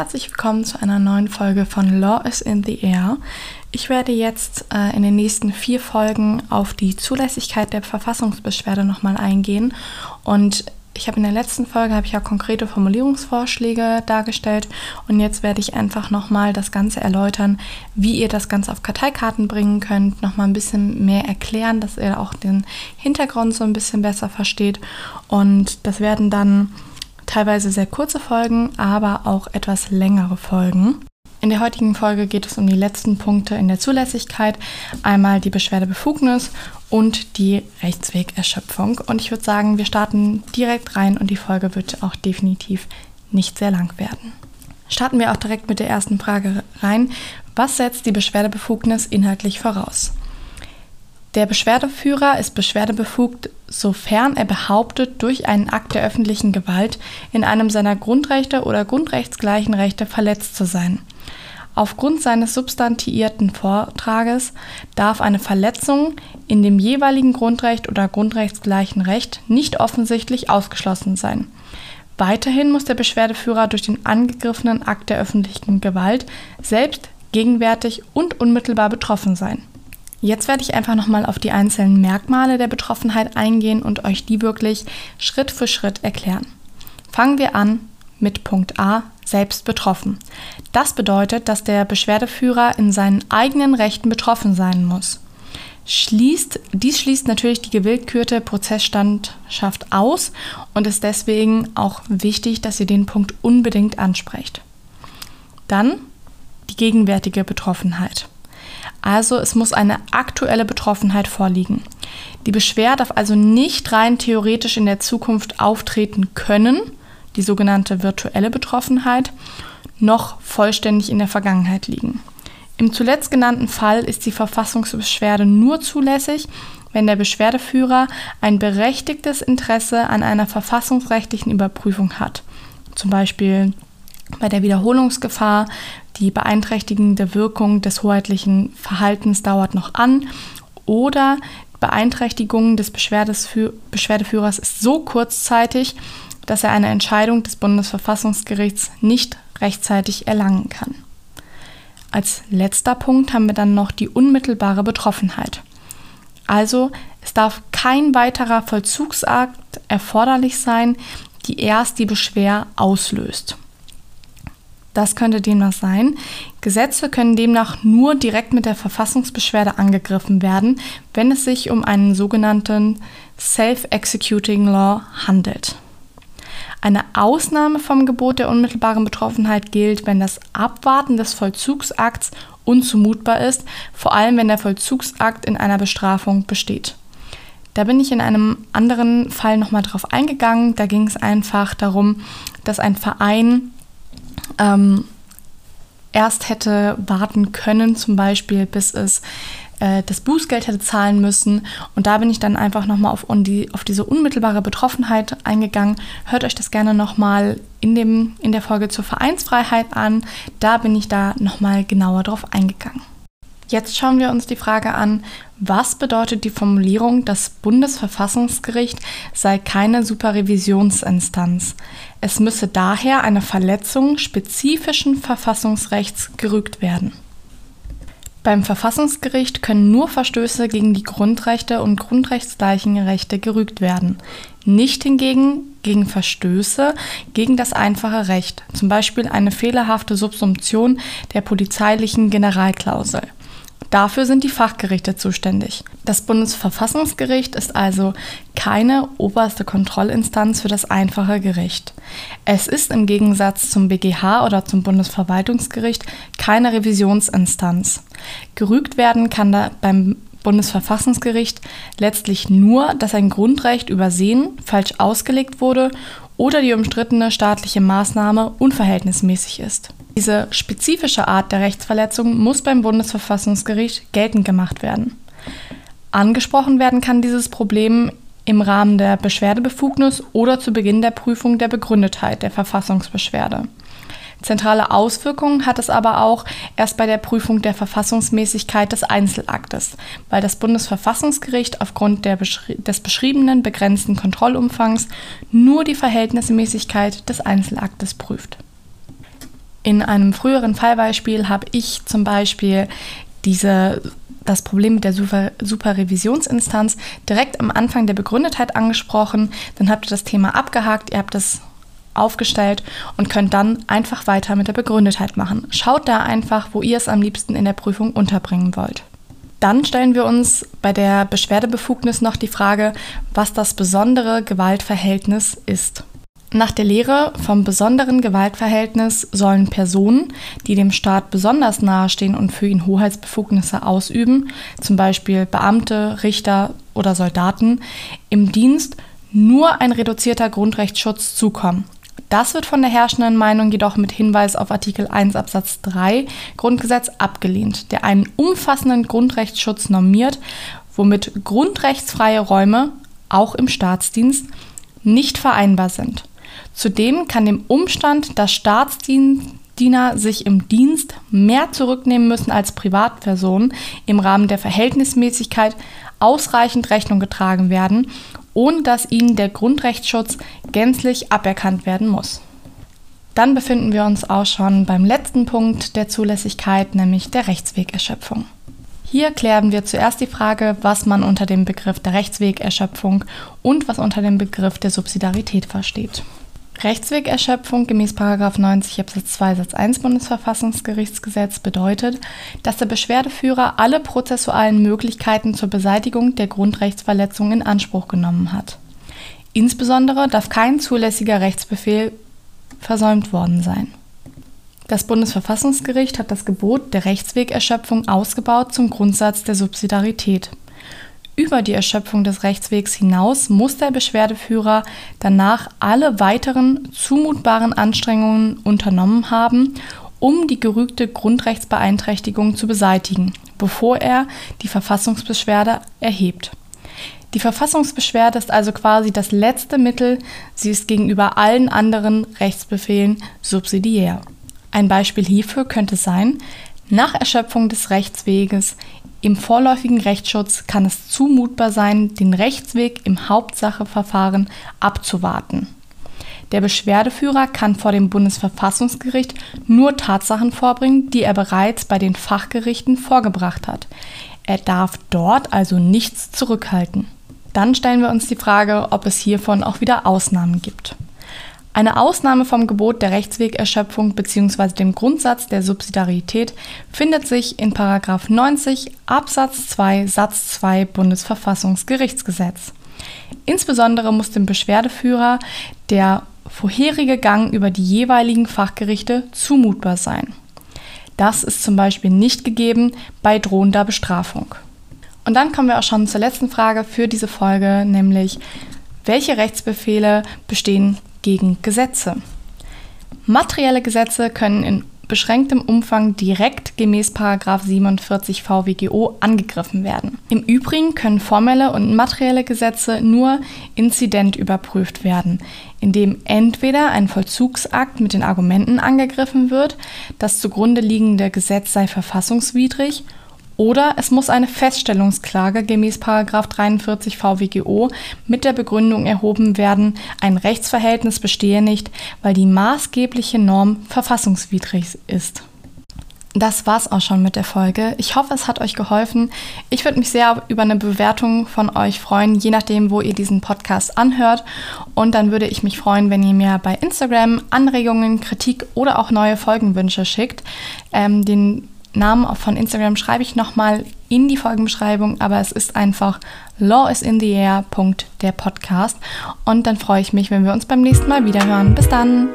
herzlich willkommen zu einer neuen Folge von Law is in the Air. Ich werde jetzt äh, in den nächsten vier Folgen auf die Zulässigkeit der Verfassungsbeschwerde nochmal eingehen. Und ich habe in der letzten Folge habe ich ja konkrete Formulierungsvorschläge dargestellt. Und jetzt werde ich einfach nochmal das Ganze erläutern, wie ihr das Ganze auf Karteikarten bringen könnt, nochmal ein bisschen mehr erklären, dass ihr auch den Hintergrund so ein bisschen besser versteht. Und das werden dann teilweise sehr kurze Folgen, aber auch etwas längere Folgen. In der heutigen Folge geht es um die letzten Punkte in der Zulässigkeit, einmal die Beschwerdebefugnis und die Rechtswegerschöpfung. Und ich würde sagen, wir starten direkt rein und die Folge wird auch definitiv nicht sehr lang werden. Starten wir auch direkt mit der ersten Frage rein. Was setzt die Beschwerdebefugnis inhaltlich voraus? Der Beschwerdeführer ist beschwerdebefugt, sofern er behauptet, durch einen Akt der öffentlichen Gewalt in einem seiner Grundrechte oder grundrechtsgleichen Rechte verletzt zu sein. Aufgrund seines substantiierten Vortrages darf eine Verletzung in dem jeweiligen Grundrecht oder grundrechtsgleichen Recht nicht offensichtlich ausgeschlossen sein. Weiterhin muss der Beschwerdeführer durch den angegriffenen Akt der öffentlichen Gewalt selbst gegenwärtig und unmittelbar betroffen sein. Jetzt werde ich einfach nochmal auf die einzelnen Merkmale der Betroffenheit eingehen und euch die wirklich Schritt für Schritt erklären. Fangen wir an mit Punkt A, selbst betroffen. Das bedeutet, dass der Beschwerdeführer in seinen eigenen Rechten betroffen sein muss. Schließt, dies schließt natürlich die gewillkürte Prozessstandschaft aus und ist deswegen auch wichtig, dass ihr den Punkt unbedingt ansprecht. Dann die gegenwärtige Betroffenheit. Also es muss eine aktuelle Betroffenheit vorliegen. Die Beschwer darf also nicht rein theoretisch in der Zukunft auftreten können, die sogenannte virtuelle Betroffenheit, noch vollständig in der Vergangenheit liegen. Im zuletzt genannten Fall ist die Verfassungsbeschwerde nur zulässig, wenn der Beschwerdeführer ein berechtigtes Interesse an einer verfassungsrechtlichen Überprüfung hat. Zum Beispiel bei der Wiederholungsgefahr, die beeinträchtigende Wirkung des hoheitlichen Verhaltens dauert noch an oder Beeinträchtigung des Beschwerdeführers ist so kurzzeitig, dass er eine Entscheidung des Bundesverfassungsgerichts nicht rechtzeitig erlangen kann. Als letzter Punkt haben wir dann noch die unmittelbare Betroffenheit. Also es darf kein weiterer Vollzugsakt erforderlich sein, die erst die Beschwer auslöst. Das könnte demnach sein. Gesetze können demnach nur direkt mit der Verfassungsbeschwerde angegriffen werden, wenn es sich um einen sogenannten Self-Executing Law handelt. Eine Ausnahme vom Gebot der unmittelbaren Betroffenheit gilt, wenn das Abwarten des Vollzugsakts unzumutbar ist, vor allem wenn der Vollzugsakt in einer Bestrafung besteht. Da bin ich in einem anderen Fall nochmal drauf eingegangen. Da ging es einfach darum, dass ein Verein ähm, erst hätte warten können, zum Beispiel bis es äh, das Bußgeld hätte zahlen müssen. Und da bin ich dann einfach nochmal auf, die, auf diese unmittelbare Betroffenheit eingegangen. Hört euch das gerne nochmal in, in der Folge zur Vereinsfreiheit an. Da bin ich da nochmal genauer drauf eingegangen. Jetzt schauen wir uns die Frage an, was bedeutet die Formulierung, das Bundesverfassungsgericht sei keine Superrevisionsinstanz? Es müsse daher eine Verletzung spezifischen Verfassungsrechts gerügt werden. Beim Verfassungsgericht können nur Verstöße gegen die Grundrechte und grundrechtsgleichen Rechte gerügt werden, nicht hingegen gegen Verstöße gegen das einfache Recht, zum Beispiel eine fehlerhafte Subsumption der polizeilichen Generalklausel. Dafür sind die Fachgerichte zuständig. Das Bundesverfassungsgericht ist also keine oberste Kontrollinstanz für das einfache Gericht. Es ist im Gegensatz zum BGH oder zum Bundesverwaltungsgericht keine Revisionsinstanz. Gerügt werden kann da beim Bundesverfassungsgericht letztlich nur, dass ein Grundrecht übersehen, falsch ausgelegt wurde oder die umstrittene staatliche Maßnahme unverhältnismäßig ist. Diese spezifische Art der Rechtsverletzung muss beim Bundesverfassungsgericht geltend gemacht werden. Angesprochen werden kann dieses Problem im Rahmen der Beschwerdebefugnis oder zu Beginn der Prüfung der Begründetheit der Verfassungsbeschwerde. Zentrale Auswirkungen hat es aber auch erst bei der Prüfung der Verfassungsmäßigkeit des Einzelaktes, weil das Bundesverfassungsgericht aufgrund beschri des beschriebenen begrenzten Kontrollumfangs nur die Verhältnismäßigkeit des Einzelaktes prüft. In einem früheren Fallbeispiel habe ich zum Beispiel diese, das Problem mit der Super Superrevisionsinstanz direkt am Anfang der Begründetheit angesprochen. Dann habt ihr das Thema abgehakt, ihr habt das aufgestellt und könnt dann einfach weiter mit der Begründetheit machen. Schaut da einfach, wo ihr es am liebsten in der Prüfung unterbringen wollt. Dann stellen wir uns bei der Beschwerdebefugnis noch die Frage, was das besondere Gewaltverhältnis ist. Nach der Lehre vom besonderen Gewaltverhältnis sollen Personen, die dem Staat besonders nahestehen und für ihn Hoheitsbefugnisse ausüben, zum Beispiel Beamte, Richter oder Soldaten, im Dienst nur ein reduzierter Grundrechtsschutz zukommen. Das wird von der herrschenden Meinung jedoch mit Hinweis auf Artikel 1 Absatz 3 Grundgesetz abgelehnt, der einen umfassenden Grundrechtsschutz normiert, womit grundrechtsfreie Räume, auch im Staatsdienst, nicht vereinbar sind. Zudem kann dem Umstand, dass Staatsdiener sich im Dienst mehr zurücknehmen müssen als Privatpersonen im Rahmen der Verhältnismäßigkeit ausreichend Rechnung getragen werden, ohne dass ihnen der Grundrechtsschutz gänzlich aberkannt werden muss. Dann befinden wir uns auch schon beim letzten Punkt der Zulässigkeit, nämlich der Rechtswegerschöpfung. Hier klären wir zuerst die Frage, was man unter dem Begriff der Rechtswegerschöpfung und was unter dem Begriff der Subsidiarität versteht. Rechtswegerschöpfung gemäß 90 Absatz 2 Satz 1 Bundesverfassungsgerichtsgesetz bedeutet, dass der Beschwerdeführer alle prozessualen Möglichkeiten zur Beseitigung der Grundrechtsverletzung in Anspruch genommen hat. Insbesondere darf kein zulässiger Rechtsbefehl versäumt worden sein. Das Bundesverfassungsgericht hat das Gebot der Rechtswegerschöpfung ausgebaut zum Grundsatz der Subsidiarität. Über die Erschöpfung des Rechtswegs hinaus muss der Beschwerdeführer danach alle weiteren zumutbaren Anstrengungen unternommen haben, um die gerügte Grundrechtsbeeinträchtigung zu beseitigen, bevor er die Verfassungsbeschwerde erhebt. Die Verfassungsbeschwerde ist also quasi das letzte Mittel, sie ist gegenüber allen anderen Rechtsbefehlen subsidiär. Ein Beispiel hierfür könnte sein, nach Erschöpfung des Rechtsweges im vorläufigen Rechtsschutz kann es zumutbar sein, den Rechtsweg im Hauptsacheverfahren abzuwarten. Der Beschwerdeführer kann vor dem Bundesverfassungsgericht nur Tatsachen vorbringen, die er bereits bei den Fachgerichten vorgebracht hat. Er darf dort also nichts zurückhalten. Dann stellen wir uns die Frage, ob es hiervon auch wieder Ausnahmen gibt. Eine Ausnahme vom Gebot der Rechtswegerschöpfung bzw. dem Grundsatz der Subsidiarität findet sich in 90 Absatz 2 Satz 2 Bundesverfassungsgerichtsgesetz. Insbesondere muss dem Beschwerdeführer der vorherige Gang über die jeweiligen Fachgerichte zumutbar sein. Das ist zum Beispiel nicht gegeben bei drohender Bestrafung. Und dann kommen wir auch schon zur letzten Frage für diese Folge, nämlich welche Rechtsbefehle bestehen gegen Gesetze. Materielle Gesetze können in beschränktem Umfang direkt gemäß 47 VWGO angegriffen werden. Im Übrigen können formelle und materielle Gesetze nur inzident überprüft werden, indem entweder ein Vollzugsakt mit den Argumenten angegriffen wird, das zugrunde liegende Gesetz sei verfassungswidrig oder es muss eine Feststellungsklage gemäß 43 VWGO mit der Begründung erhoben werden, ein Rechtsverhältnis bestehe nicht, weil die maßgebliche Norm verfassungswidrig ist. Das war's auch schon mit der Folge. Ich hoffe, es hat euch geholfen. Ich würde mich sehr über eine Bewertung von euch freuen, je nachdem, wo ihr diesen Podcast anhört. Und dann würde ich mich freuen, wenn ihr mir bei Instagram Anregungen, Kritik oder auch neue Folgenwünsche schickt. Ähm, den Namen von Instagram schreibe ich nochmal in die Folgenbeschreibung, aber es ist einfach lawisintheair.der Podcast. Und dann freue ich mich, wenn wir uns beim nächsten Mal wieder hören. Bis dann!